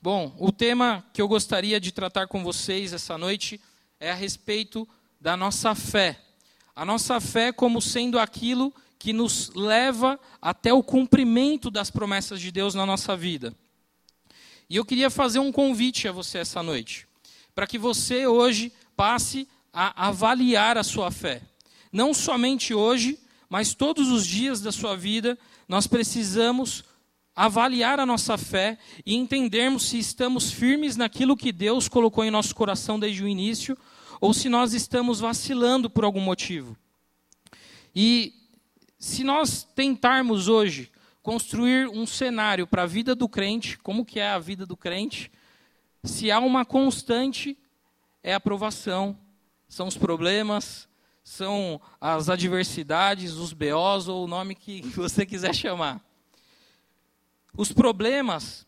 Bom, o tema que eu gostaria de tratar com vocês essa noite é a respeito da nossa fé. A nossa fé como sendo aquilo que nos leva até o cumprimento das promessas de Deus na nossa vida. E eu queria fazer um convite a você essa noite, para que você hoje passe a avaliar a sua fé. Não somente hoje, mas todos os dias da sua vida, nós precisamos avaliar a nossa fé e entendermos se estamos firmes naquilo que Deus colocou em nosso coração desde o início ou se nós estamos vacilando por algum motivo. E se nós tentarmos hoje construir um cenário para a vida do crente, como que é a vida do crente, se há uma constante é a provação, são os problemas, são as adversidades, os BOs ou o nome que você quiser chamar. Os problemas,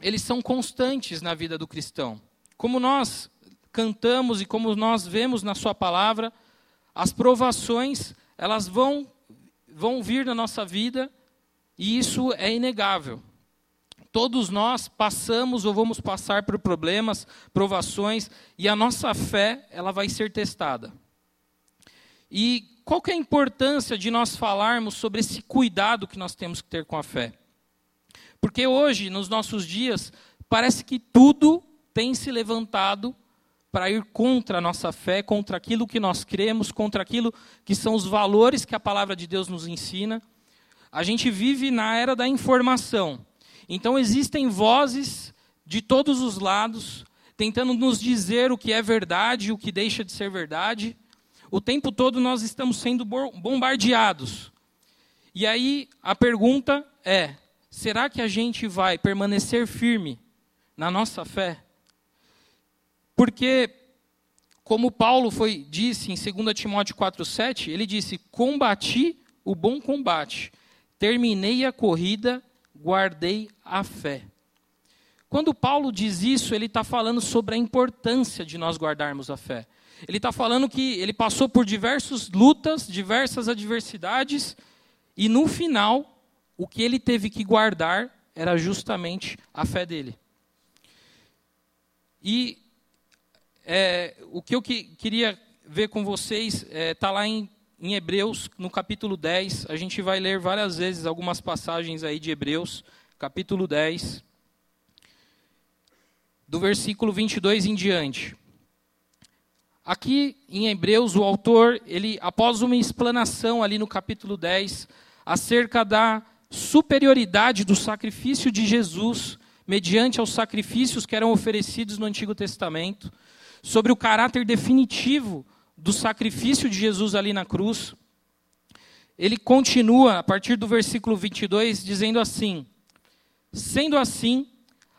eles são constantes na vida do cristão. Como nós cantamos e como nós vemos na sua palavra, as provações, elas vão vão vir na nossa vida e isso é inegável. Todos nós passamos ou vamos passar por problemas, provações, e a nossa fé, ela vai ser testada. E qual que é a importância de nós falarmos sobre esse cuidado que nós temos que ter com a fé? Porque hoje, nos nossos dias, parece que tudo tem se levantado para ir contra a nossa fé, contra aquilo que nós cremos, contra aquilo que são os valores que a palavra de Deus nos ensina. A gente vive na era da informação. Então existem vozes de todos os lados tentando nos dizer o que é verdade o que deixa de ser verdade. O tempo todo nós estamos sendo bombardeados. E aí a pergunta é: será que a gente vai permanecer firme na nossa fé? Porque, como Paulo foi, disse em 2 Timóteo 4,7, ele disse: Combati o bom combate, terminei a corrida, guardei a fé. Quando Paulo diz isso, ele está falando sobre a importância de nós guardarmos a fé. Ele está falando que ele passou por diversas lutas, diversas adversidades, e no final o que ele teve que guardar era justamente a fé dele. E é, o que eu que, queria ver com vocês está é, tá lá em, em Hebreus, no capítulo 10. A gente vai ler várias vezes algumas passagens aí de Hebreus, capítulo 10, do versículo 22 em diante. Aqui em Hebreus, o autor, ele após uma explanação ali no capítulo 10 acerca da superioridade do sacrifício de Jesus mediante aos sacrifícios que eram oferecidos no Antigo Testamento, sobre o caráter definitivo do sacrifício de Jesus ali na cruz. Ele continua, a partir do versículo 22, dizendo assim: Sendo assim,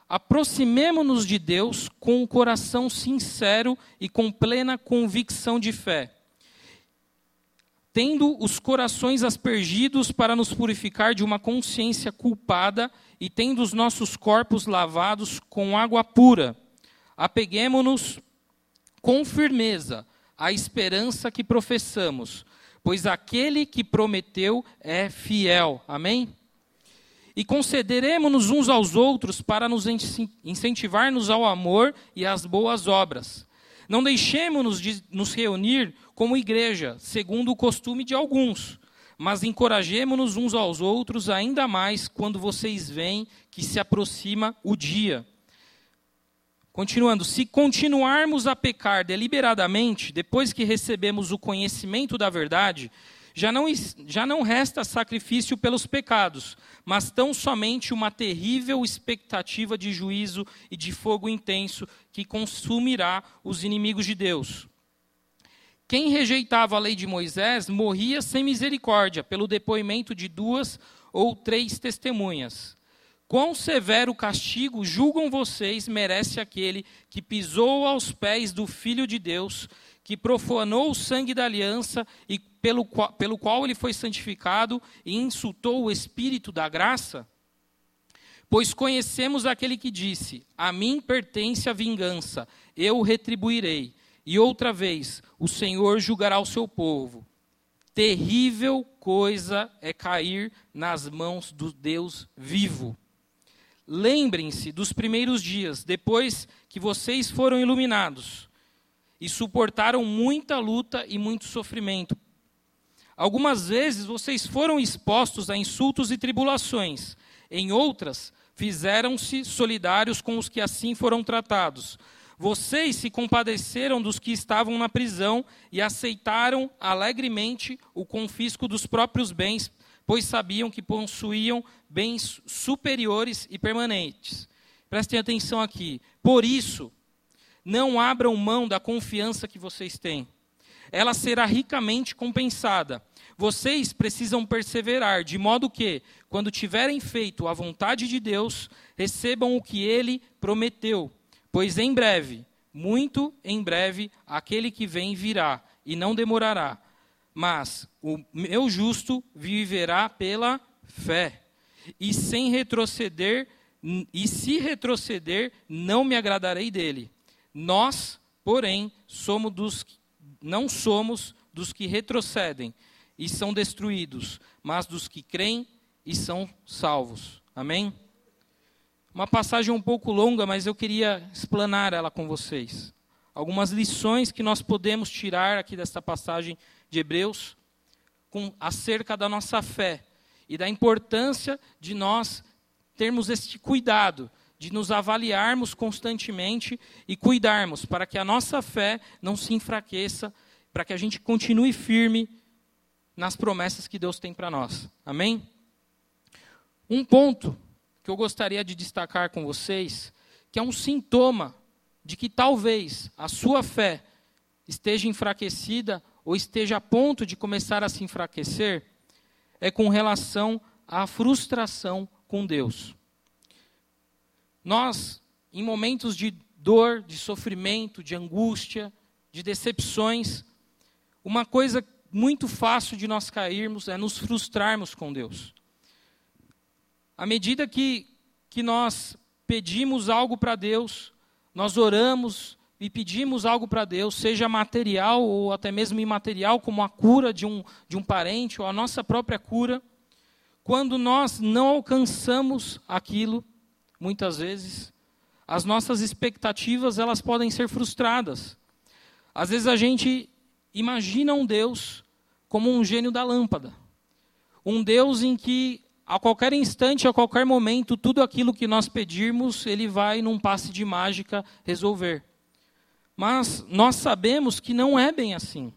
aproximemo-nos de Deus com um coração sincero e com plena convicção de fé tendo os corações aspergidos para nos purificar de uma consciência culpada e tendo os nossos corpos lavados com água pura. Apeguemo-nos com firmeza à esperança que professamos, pois aquele que prometeu é fiel. Amém? E concederemos-nos uns aos outros para nos incentivar-nos ao amor e às boas obras. Não deixemos-nos de nos reunir como igreja, segundo o costume de alguns, mas encorajemo-nos uns aos outros ainda mais quando vocês veem que se aproxima o dia. Continuando, se continuarmos a pecar deliberadamente, depois que recebemos o conhecimento da verdade, já não, já não resta sacrifício pelos pecados, mas tão somente uma terrível expectativa de juízo e de fogo intenso que consumirá os inimigos de Deus. Quem rejeitava a lei de Moisés morria sem misericórdia, pelo depoimento de duas ou três testemunhas. Quão severo castigo julgam vocês merece aquele que pisou aos pés do Filho de Deus, que profanou o sangue da aliança e pelo qual, pelo qual ele foi santificado e insultou o Espírito da graça? Pois conhecemos aquele que disse: A mim pertence a vingança, eu retribuirei. E outra vez, o Senhor julgará o seu povo. Terrível coisa é cair nas mãos do Deus vivo. Lembrem-se dos primeiros dias, depois que vocês foram iluminados e suportaram muita luta e muito sofrimento. Algumas vezes vocês foram expostos a insultos e tribulações, em outras, fizeram-se solidários com os que assim foram tratados. Vocês se compadeceram dos que estavam na prisão e aceitaram alegremente o confisco dos próprios bens, pois sabiam que possuíam bens superiores e permanentes. Prestem atenção aqui. Por isso, não abram mão da confiança que vocês têm. Ela será ricamente compensada. Vocês precisam perseverar, de modo que, quando tiverem feito a vontade de Deus, recebam o que ele prometeu. Pois em breve, muito em breve, aquele que vem virá, e não demorará. Mas o meu justo viverá pela fé e sem retroceder, e se retroceder, não me agradarei dele. Nós, porém, somos dos, não somos dos que retrocedem e são destruídos, mas dos que creem e são salvos. Amém? Uma passagem um pouco longa, mas eu queria explanar ela com vocês. Algumas lições que nós podemos tirar aqui desta passagem de Hebreus com, acerca da nossa fé e da importância de nós termos este cuidado, de nos avaliarmos constantemente e cuidarmos para que a nossa fé não se enfraqueça, para que a gente continue firme nas promessas que Deus tem para nós. Amém? Um ponto que eu gostaria de destacar com vocês, que é um sintoma de que talvez a sua fé esteja enfraquecida ou esteja a ponto de começar a se enfraquecer, é com relação à frustração com Deus. Nós, em momentos de dor, de sofrimento, de angústia, de decepções, uma coisa muito fácil de nós cairmos é nos frustrarmos com Deus. À medida que, que nós pedimos algo para Deus, nós oramos, e pedimos algo para Deus, seja material ou até mesmo imaterial, como a cura de um, de um parente ou a nossa própria cura, quando nós não alcançamos aquilo, muitas vezes, as nossas expectativas elas podem ser frustradas. Às vezes a gente imagina um Deus como um gênio da lâmpada, um Deus em que a qualquer instante, a qualquer momento, tudo aquilo que nós pedirmos, ele vai num passe de mágica resolver. Mas nós sabemos que não é bem assim.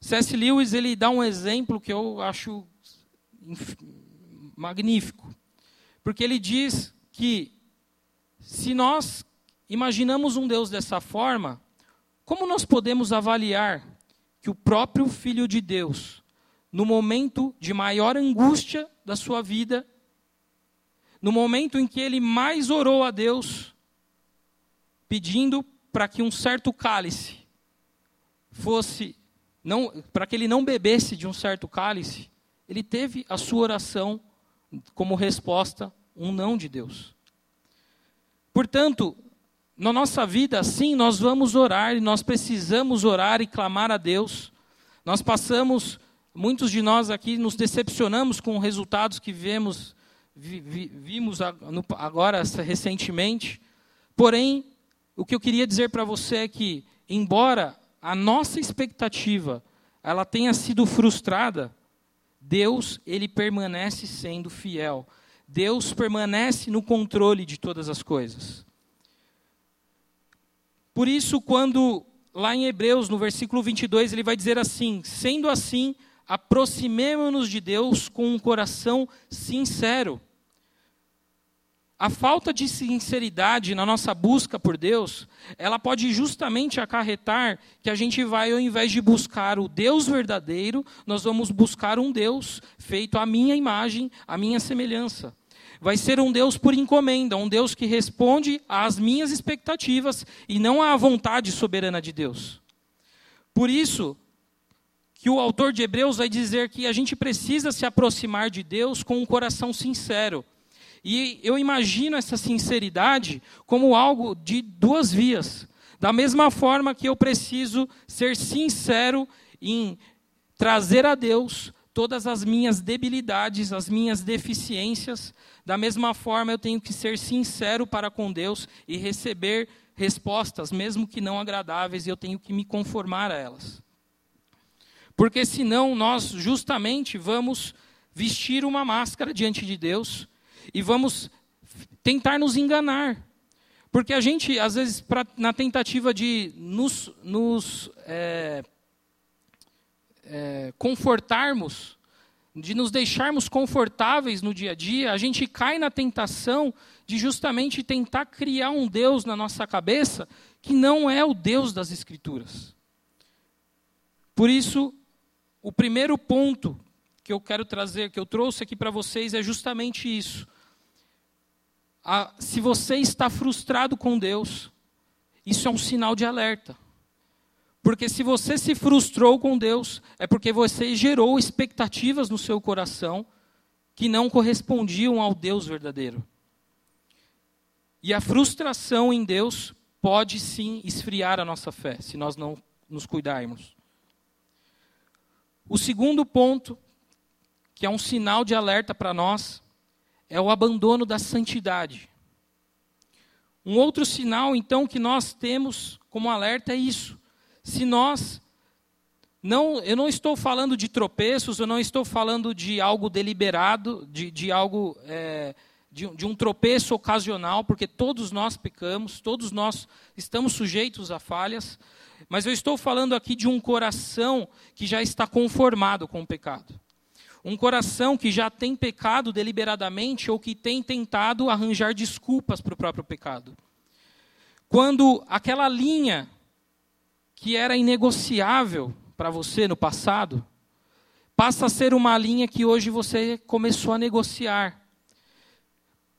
C.S. Lewis ele dá um exemplo que eu acho magnífico. Porque ele diz que se nós imaginamos um Deus dessa forma, como nós podemos avaliar que o próprio Filho de Deus, no momento de maior angústia da sua vida, no momento em que ele mais orou a Deus, pedindo para que um certo cálice fosse não para que ele não bebesse de um certo cálice, ele teve a sua oração como resposta um não de Deus. Portanto, na nossa vida, sim, nós vamos orar e nós precisamos orar e clamar a Deus. Nós passamos, muitos de nós aqui nos decepcionamos com resultados que vemos, vi, vi, vimos agora recentemente. Porém, o que eu queria dizer para você é que, embora a nossa expectativa ela tenha sido frustrada, Deus ele permanece sendo fiel. Deus permanece no controle de todas as coisas. Por isso, quando lá em Hebreus, no versículo 22, ele vai dizer assim: Sendo assim, aproximemo-nos de Deus com um coração sincero a falta de sinceridade na nossa busca por Deus, ela pode justamente acarretar que a gente vai, ao invés de buscar o Deus verdadeiro, nós vamos buscar um Deus feito à minha imagem, à minha semelhança. vai ser um Deus por encomenda, um Deus que responde às minhas expectativas e não à vontade soberana de Deus. Por isso, que o autor de Hebreus vai dizer que a gente precisa se aproximar de Deus com um coração sincero. E eu imagino essa sinceridade como algo de duas vias. Da mesma forma que eu preciso ser sincero em trazer a Deus todas as minhas debilidades, as minhas deficiências, da mesma forma eu tenho que ser sincero para com Deus e receber respostas, mesmo que não agradáveis, e eu tenho que me conformar a elas. Porque senão nós justamente vamos vestir uma máscara diante de Deus e vamos tentar nos enganar. Porque a gente, às vezes, pra, na tentativa de nos, nos é, é, confortarmos, de nos deixarmos confortáveis no dia a dia, a gente cai na tentação de justamente tentar criar um Deus na nossa cabeça que não é o Deus das Escrituras. Por isso, o primeiro ponto que eu quero trazer, que eu trouxe aqui para vocês, é justamente isso. Se você está frustrado com Deus, isso é um sinal de alerta. Porque se você se frustrou com Deus, é porque você gerou expectativas no seu coração que não correspondiam ao Deus verdadeiro. E a frustração em Deus pode sim esfriar a nossa fé, se nós não nos cuidarmos. O segundo ponto, que é um sinal de alerta para nós, é o abandono da santidade. Um outro sinal, então, que nós temos como alerta é isso. Se nós não, eu não estou falando de tropeços, eu não estou falando de algo deliberado, de, de algo é, de, de, um tropeço ocasional, porque todos nós pecamos, todos nós estamos sujeitos a falhas. Mas eu estou falando aqui de um coração que já está conformado com o pecado. Um coração que já tem pecado deliberadamente ou que tem tentado arranjar desculpas para o próprio pecado. Quando aquela linha que era inegociável para você no passado, passa a ser uma linha que hoje você começou a negociar.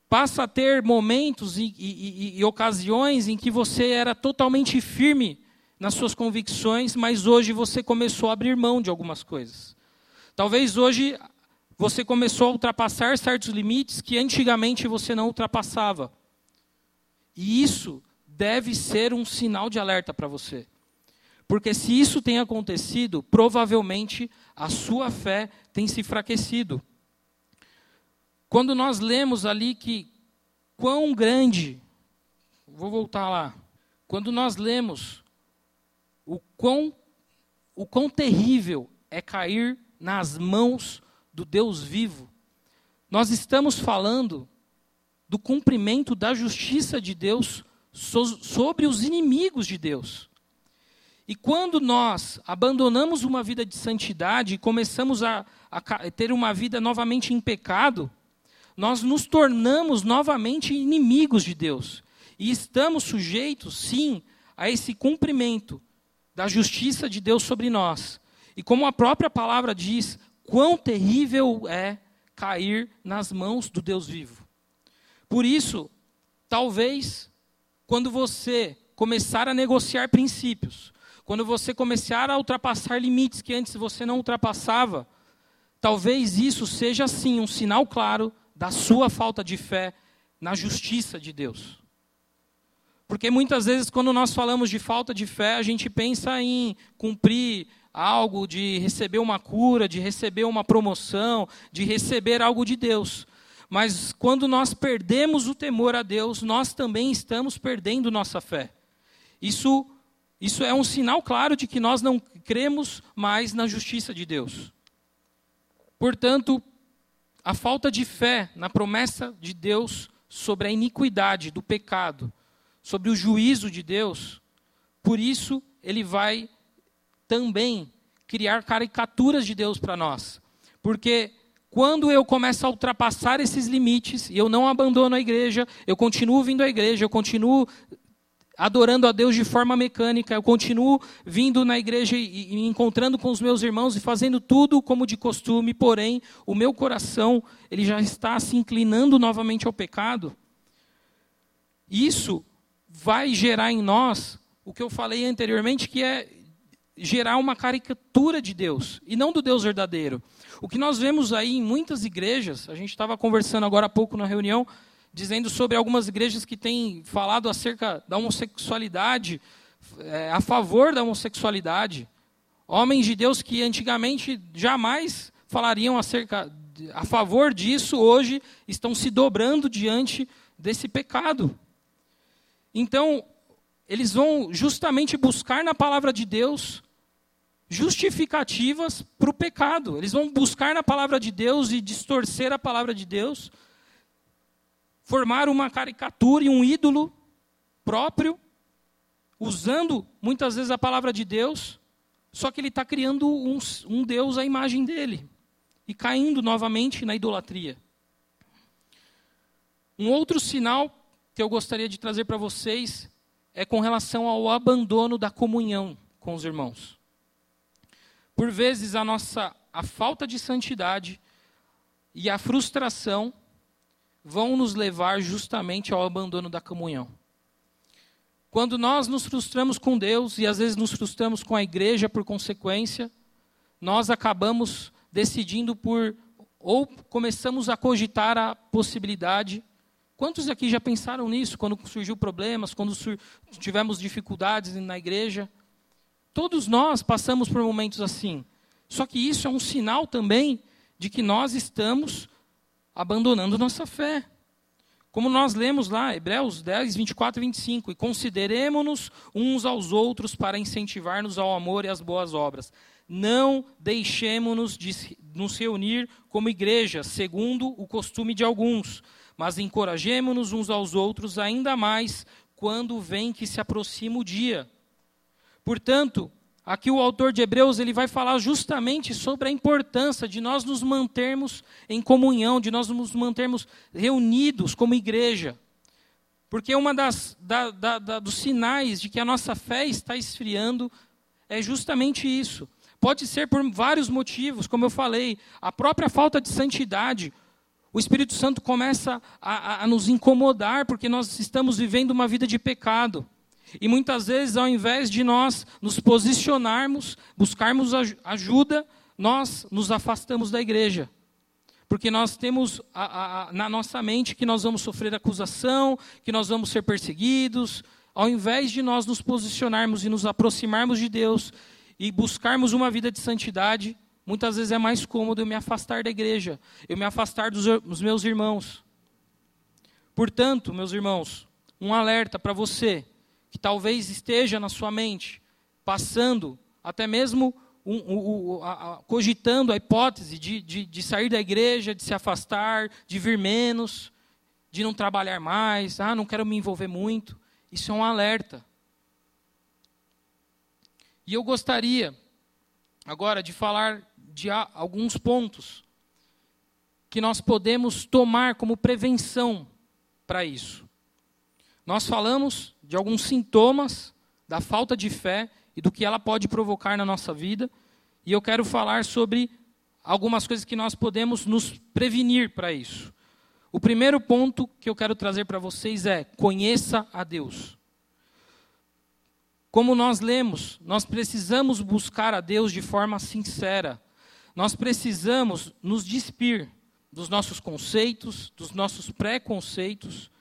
Passa a ter momentos e, e, e, e ocasiões em que você era totalmente firme nas suas convicções, mas hoje você começou a abrir mão de algumas coisas. Talvez hoje você começou a ultrapassar certos limites que antigamente você não ultrapassava. E isso deve ser um sinal de alerta para você. Porque se isso tem acontecido, provavelmente a sua fé tem se enfraquecido. Quando nós lemos ali que quão grande, vou voltar lá, quando nós lemos o quão, o quão terrível é cair nas mãos do Deus vivo. Nós estamos falando do cumprimento da justiça de Deus sobre os inimigos de Deus. E quando nós abandonamos uma vida de santidade e começamos a, a ter uma vida novamente em pecado, nós nos tornamos novamente inimigos de Deus. E estamos sujeitos, sim, a esse cumprimento da justiça de Deus sobre nós. E como a própria palavra diz, quão terrível é cair nas mãos do Deus vivo. Por isso, talvez, quando você começar a negociar princípios, quando você começar a ultrapassar limites que antes você não ultrapassava, talvez isso seja sim um sinal claro da sua falta de fé na justiça de Deus. Porque muitas vezes, quando nós falamos de falta de fé, a gente pensa em cumprir algo, de receber uma cura, de receber uma promoção, de receber algo de Deus. Mas quando nós perdemos o temor a Deus, nós também estamos perdendo nossa fé. Isso, isso é um sinal claro de que nós não cremos mais na justiça de Deus. Portanto, a falta de fé na promessa de Deus sobre a iniquidade do pecado sobre o juízo de Deus, por isso ele vai também criar caricaturas de Deus para nós. Porque quando eu começo a ultrapassar esses limites e eu não abandono a igreja, eu continuo vindo à igreja, eu continuo adorando a Deus de forma mecânica, eu continuo vindo na igreja e, me encontrando com os meus irmãos e fazendo tudo como de costume, porém, o meu coração, ele já está se inclinando novamente ao pecado. Isso vai gerar em nós o que eu falei anteriormente, que é gerar uma caricatura de Deus e não do Deus verdadeiro. O que nós vemos aí em muitas igrejas, a gente estava conversando agora há pouco na reunião, dizendo sobre algumas igrejas que têm falado acerca da homossexualidade, é, a favor da homossexualidade. Homens de Deus que antigamente jamais falariam acerca a favor disso, hoje estão se dobrando diante desse pecado. Então, eles vão justamente buscar na palavra de Deus justificativas para o pecado. Eles vão buscar na palavra de Deus e distorcer a palavra de Deus formar uma caricatura e um ídolo próprio, usando muitas vezes a palavra de Deus, só que ele está criando um, um Deus à imagem dele e caindo novamente na idolatria. Um outro sinal que eu gostaria de trazer para vocês é com relação ao abandono da comunhão com os irmãos. Por vezes a nossa a falta de santidade e a frustração vão nos levar justamente ao abandono da comunhão. Quando nós nos frustramos com Deus e às vezes nos frustramos com a igreja por consequência, nós acabamos decidindo por ou começamos a cogitar a possibilidade. Quantos aqui já pensaram nisso quando surgiu problemas, quando sur tivemos dificuldades na igreja? Todos nós passamos por momentos assim. Só que isso é um sinal também de que nós estamos abandonando nossa fé. Como nós lemos lá, Hebreus 10, 24 e 25, e consideremos-nos uns aos outros para incentivar-nos ao amor e às boas obras. Não deixemos-nos de nos reunir como igreja, segundo o costume de alguns, mas encorajemos-nos uns aos outros ainda mais quando vem que se aproxima o dia. Portanto, Aqui o autor de Hebreus ele vai falar justamente sobre a importância de nós nos mantermos em comunhão, de nós nos mantermos reunidos como igreja. Porque uma das da, da, da, dos sinais de que a nossa fé está esfriando é justamente isso. Pode ser por vários motivos, como eu falei, a própria falta de santidade. O Espírito Santo começa a, a, a nos incomodar porque nós estamos vivendo uma vida de pecado. E muitas vezes, ao invés de nós nos posicionarmos, buscarmos ajuda, nós nos afastamos da igreja. Porque nós temos a, a, na nossa mente que nós vamos sofrer acusação, que nós vamos ser perseguidos. Ao invés de nós nos posicionarmos e nos aproximarmos de Deus e buscarmos uma vida de santidade, muitas vezes é mais cômodo eu me afastar da igreja, eu me afastar dos, dos meus irmãos. Portanto, meus irmãos, um alerta para você que talvez esteja na sua mente, passando, até mesmo um, um, um, a, a, cogitando a hipótese de, de, de sair da igreja, de se afastar, de vir menos, de não trabalhar mais, ah, não quero me envolver muito. Isso é um alerta. E eu gostaria agora de falar de alguns pontos que nós podemos tomar como prevenção para isso. Nós falamos de alguns sintomas da falta de fé e do que ela pode provocar na nossa vida. E eu quero falar sobre algumas coisas que nós podemos nos prevenir para isso. O primeiro ponto que eu quero trazer para vocês é: conheça a Deus. Como nós lemos, nós precisamos buscar a Deus de forma sincera. Nós precisamos nos despir dos nossos conceitos, dos nossos preconceitos,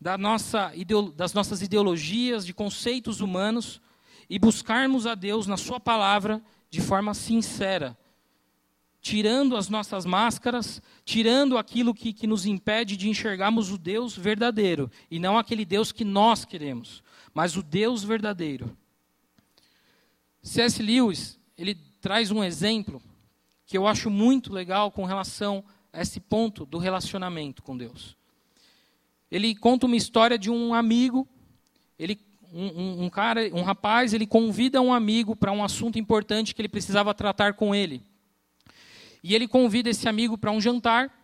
da nossa, das nossas ideologias, de conceitos humanos e buscarmos a Deus na Sua palavra de forma sincera, tirando as nossas máscaras, tirando aquilo que, que nos impede de enxergarmos o Deus verdadeiro e não aquele Deus que nós queremos, mas o Deus verdadeiro. C.S. Lewis, ele traz um exemplo que eu acho muito legal com relação a esse ponto do relacionamento com Deus. Ele conta uma história de um amigo, ele, um, um, cara, um rapaz, ele convida um amigo para um assunto importante que ele precisava tratar com ele. E ele convida esse amigo para um jantar.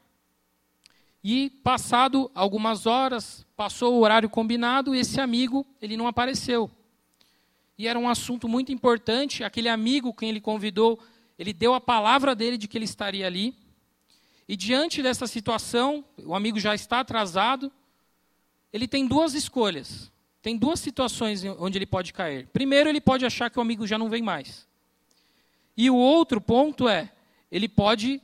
E passado algumas horas, passou o horário combinado, e esse amigo, ele não apareceu. E era um assunto muito importante, aquele amigo quem ele convidou, ele deu a palavra dele de que ele estaria ali. E diante dessa situação, o amigo já está atrasado, ele tem duas escolhas. Tem duas situações onde ele pode cair. Primeiro, ele pode achar que o amigo já não vem mais. E o outro ponto é, ele pode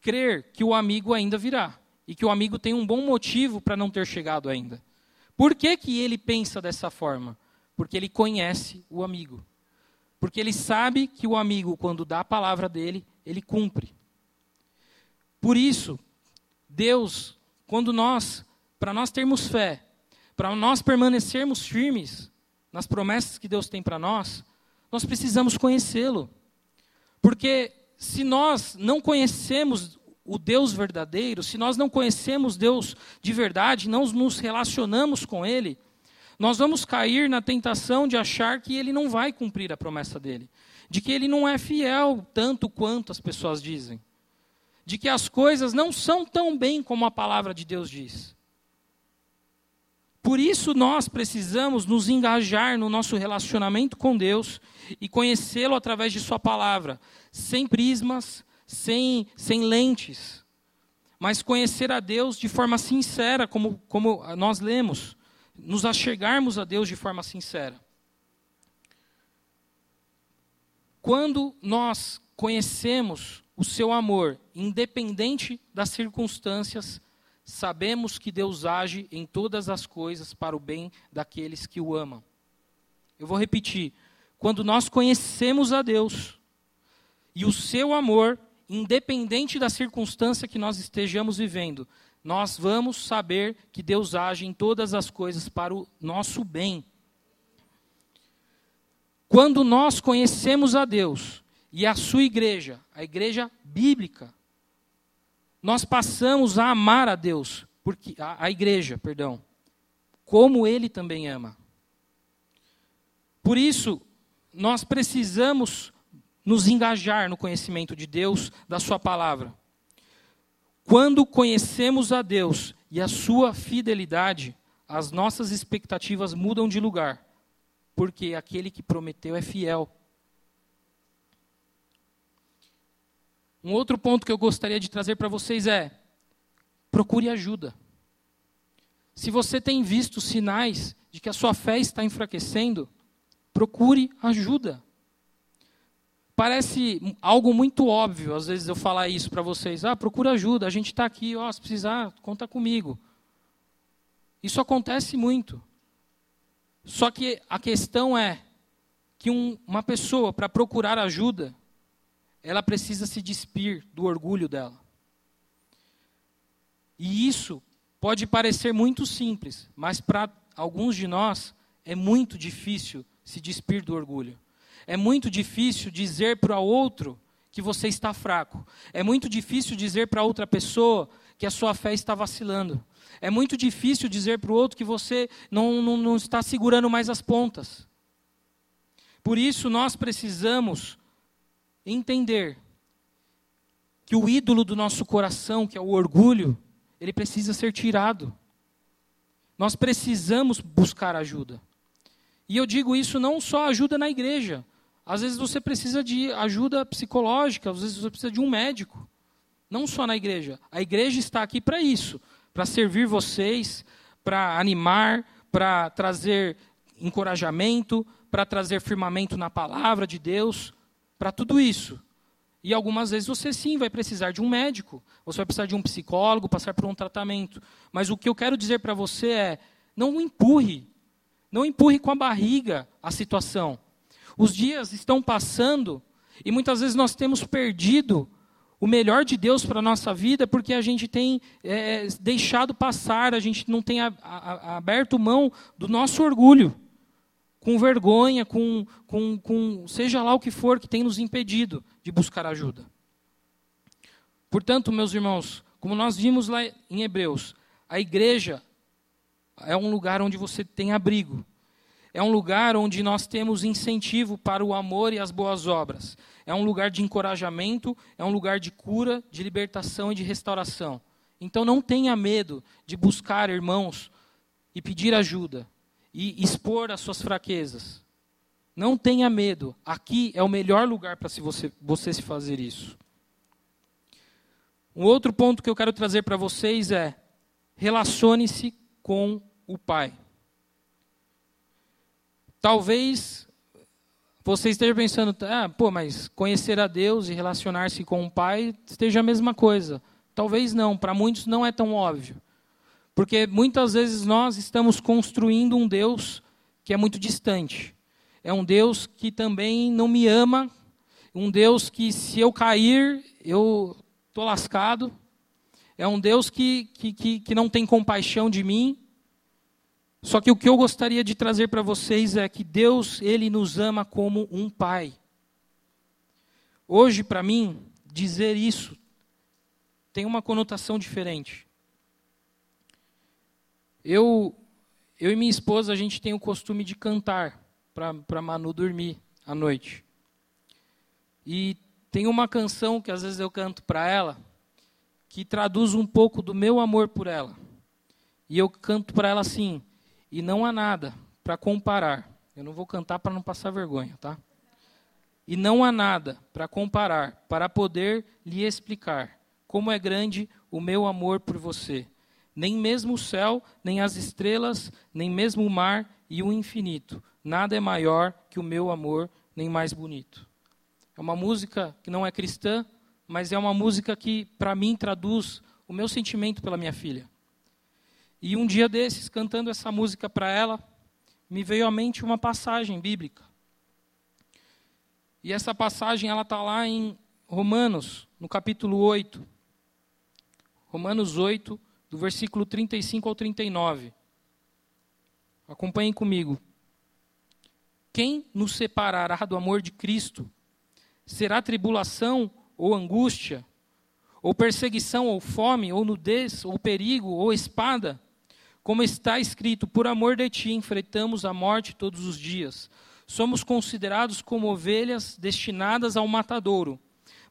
crer que o amigo ainda virá e que o amigo tem um bom motivo para não ter chegado ainda. Por que, que ele pensa dessa forma? Porque ele conhece o amigo. Porque ele sabe que o amigo, quando dá a palavra dele, ele cumpre. Por isso, Deus, quando nós, para nós termos fé, para nós permanecermos firmes nas promessas que Deus tem para nós, nós precisamos conhecê-lo. Porque se nós não conhecemos o Deus verdadeiro, se nós não conhecemos Deus de verdade, não nos relacionamos com Ele, nós vamos cair na tentação de achar que Ele não vai cumprir a promessa dele, de que Ele não é fiel tanto quanto as pessoas dizem, de que as coisas não são tão bem como a palavra de Deus diz. Por isso nós precisamos nos engajar no nosso relacionamento com Deus e conhecê-lo através de Sua palavra, sem prismas, sem, sem lentes, mas conhecer a Deus de forma sincera, como, como nós lemos, nos achegarmos a Deus de forma sincera. Quando nós conhecemos o seu amor, independente das circunstâncias, sabemos que Deus age em todas as coisas para o bem daqueles que o amam. Eu vou repetir. Quando nós conhecemos a Deus e o seu amor, independente da circunstância que nós estejamos vivendo, nós vamos saber que Deus age em todas as coisas para o nosso bem. Quando nós conhecemos a Deus e a sua igreja, a igreja bíblica, nós passamos a amar a Deus, porque a, a igreja, perdão, como ele também ama. Por isso, nós precisamos nos engajar no conhecimento de Deus, da sua palavra. Quando conhecemos a Deus e a sua fidelidade, as nossas expectativas mudam de lugar, porque aquele que prometeu é fiel. Um outro ponto que eu gostaria de trazer para vocês é: procure ajuda. Se você tem visto sinais de que a sua fé está enfraquecendo, procure ajuda. Parece algo muito óbvio, às vezes eu falar isso para vocês. Ah, procura ajuda, a gente está aqui, ó, se precisar, conta comigo. Isso acontece muito. Só que a questão é que um, uma pessoa, para procurar ajuda, ela precisa se despir do orgulho dela. E isso pode parecer muito simples, mas para alguns de nós é muito difícil se despir do orgulho. É muito difícil dizer para outro que você está fraco. É muito difícil dizer para outra pessoa que a sua fé está vacilando. É muito difícil dizer para o outro que você não, não, não está segurando mais as pontas. Por isso, nós precisamos entender que o ídolo do nosso coração, que é o orgulho, ele precisa ser tirado. Nós precisamos buscar ajuda. E eu digo isso não só ajuda na igreja. Às vezes você precisa de ajuda psicológica, às vezes você precisa de um médico. Não só na igreja. A igreja está aqui para isso, para servir vocês, para animar, para trazer encorajamento, para trazer firmamento na palavra de Deus para tudo isso. E algumas vezes você sim vai precisar de um médico, você vai precisar de um psicólogo, passar por um tratamento. Mas o que eu quero dizer para você é: não empurre, não empurre com a barriga a situação. Os dias estão passando e muitas vezes nós temos perdido o melhor de Deus para a nossa vida porque a gente tem é, deixado passar, a gente não tem a, a, aberto mão do nosso orgulho com vergonha, com, com, com seja lá o que for que tem nos impedido de buscar ajuda. Portanto, meus irmãos, como nós vimos lá em Hebreus, a igreja é um lugar onde você tem abrigo. É um lugar onde nós temos incentivo para o amor e as boas obras. É um lugar de encorajamento, é um lugar de cura, de libertação e de restauração. Então não tenha medo de buscar irmãos e pedir ajuda e expor as suas fraquezas. Não tenha medo. Aqui é o melhor lugar para você, você se fazer isso. Um outro ponto que eu quero trazer para vocês é: relacione-se com o Pai. Talvez você esteja pensando, ah, pô, mas conhecer a Deus e relacionar-se com o Pai esteja a mesma coisa. Talvez não, para muitos não é tão óbvio. Porque muitas vezes nós estamos construindo um Deus que é muito distante. É um Deus que também não me ama, um Deus que se eu cair, eu estou lascado. É um Deus que, que, que, que não tem compaixão de mim. Só que o que eu gostaria de trazer para vocês é que Deus, Ele nos ama como um pai. Hoje, para mim, dizer isso tem uma conotação diferente. Eu, eu e minha esposa, a gente tem o costume de cantar para Manu dormir à noite. E tem uma canção que às vezes eu canto para ela, que traduz um pouco do meu amor por ela. E eu canto para ela assim: e não há nada para comparar. Eu não vou cantar para não passar vergonha, tá? E não há nada para comparar, para poder lhe explicar como é grande o meu amor por você. Nem mesmo o céu, nem as estrelas, nem mesmo o mar e o infinito. Nada é maior que o meu amor, nem mais bonito. É uma música que não é cristã, mas é uma música que, para mim, traduz o meu sentimento pela minha filha. E um dia desses, cantando essa música para ela, me veio à mente uma passagem bíblica. E essa passagem ela está lá em Romanos, no capítulo 8. Romanos 8, do versículo 35 ao 39. Acompanhem comigo. Quem nos separará do amor de Cristo? Será tribulação ou angústia? Ou perseguição, ou fome, ou nudez, ou perigo, ou espada? Como está escrito, por amor de ti enfrentamos a morte todos os dias. Somos considerados como ovelhas destinadas ao matadouro.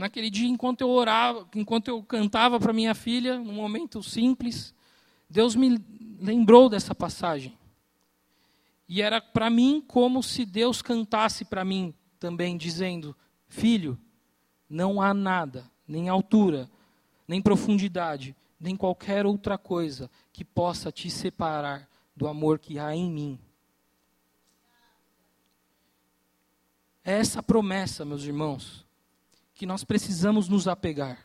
Naquele dia, enquanto eu orava, enquanto eu cantava para minha filha, num momento simples, Deus me lembrou dessa passagem. E era para mim como se Deus cantasse para mim também, dizendo: Filho, não há nada, nem altura, nem profundidade, nem qualquer outra coisa que possa te separar do amor que há em mim. É essa promessa, meus irmãos, que nós precisamos nos apegar.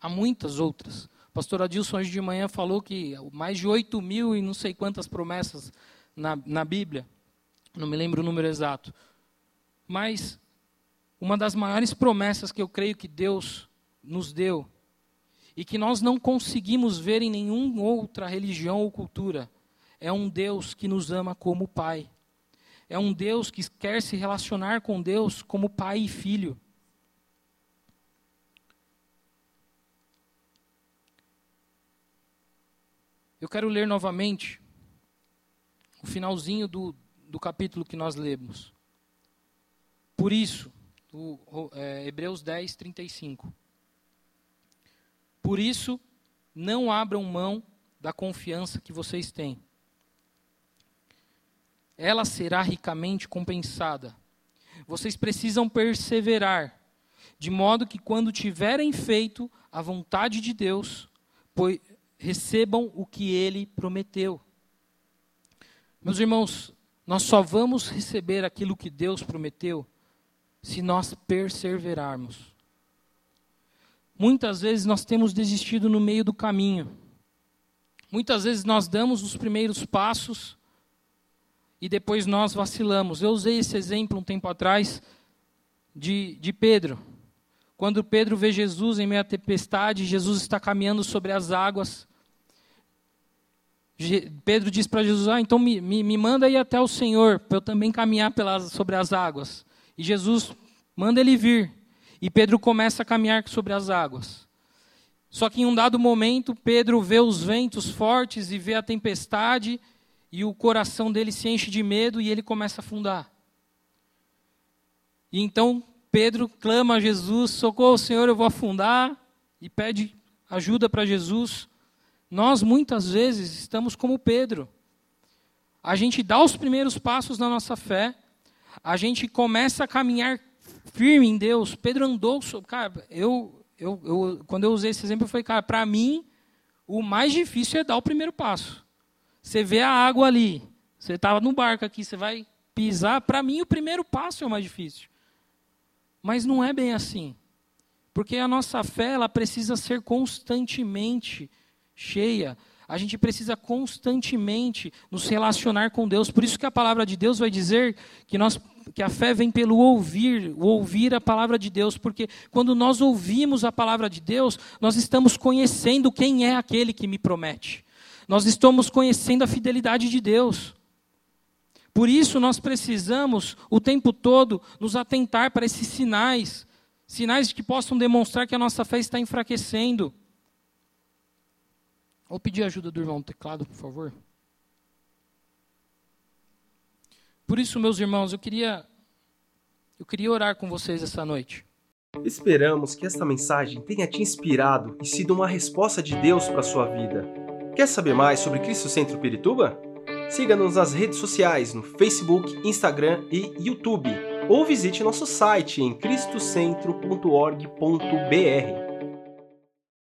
Há muitas outras. O pastor Adilson hoje de manhã falou que mais de 8 mil e não sei quantas promessas na, na Bíblia. Não me lembro o número exato. Mas uma das maiores promessas que eu creio que Deus nos deu e que nós não conseguimos ver em nenhuma outra religião ou cultura. É um Deus que nos ama como Pai. É um Deus que quer se relacionar com Deus como pai e filho. Eu quero ler novamente o finalzinho do, do capítulo que nós lemos. Por isso, é, Hebreus 10, 35. Por isso, não abram mão da confiança que vocês têm. Ela será ricamente compensada. Vocês precisam perseverar, de modo que quando tiverem feito a vontade de Deus, pois recebam o que ele prometeu. Meus irmãos, nós só vamos receber aquilo que Deus prometeu se nós perseverarmos. Muitas vezes nós temos desistido no meio do caminho. Muitas vezes nós damos os primeiros passos e depois nós vacilamos. Eu usei esse exemplo um tempo atrás de, de Pedro. Quando Pedro vê Jesus em meio à tempestade, Jesus está caminhando sobre as águas. Pedro diz para Jesus: ah, então me, me, me, manda ir até o Senhor, para eu também caminhar pelas, sobre as águas. E Jesus manda ele vir. E Pedro começa a caminhar sobre as águas. Só que em um dado momento, Pedro vê os ventos fortes e vê a tempestade, e o coração dele se enche de medo e ele começa a afundar. E então Pedro clama a Jesus: Socorro, Senhor, eu vou afundar, e pede ajuda para Jesus. Nós muitas vezes estamos como Pedro. A gente dá os primeiros passos na nossa fé, a gente começa a caminhar firme em Deus. Pedro andou, cara, eu, eu, eu quando eu usei esse exemplo, eu falei, cara, para mim, o mais difícil é dar o primeiro passo. Você vê a água ali, você estava no barco aqui, você vai pisar, para mim o primeiro passo é o mais difícil. Mas não é bem assim. Porque a nossa fé, ela precisa ser constantemente cheia. A gente precisa constantemente nos relacionar com Deus. Por isso que a palavra de Deus vai dizer que nós que a fé vem pelo ouvir, ouvir a palavra de Deus, porque quando nós ouvimos a palavra de Deus, nós estamos conhecendo quem é aquele que me promete. Nós estamos conhecendo a fidelidade de Deus. Por isso nós precisamos o tempo todo nos atentar para esses sinais, sinais que possam demonstrar que a nossa fé está enfraquecendo. Vou pedir ajuda do irmão teclado, por favor. Por isso, meus irmãos, eu queria eu queria orar com vocês essa noite. Esperamos que esta mensagem tenha te inspirado e sido uma resposta de Deus para a sua vida. Quer saber mais sobre Cristo Centro Pirituba? Siga-nos nas redes sociais no Facebook, Instagram e YouTube, ou visite nosso site em cristocentro.org.br.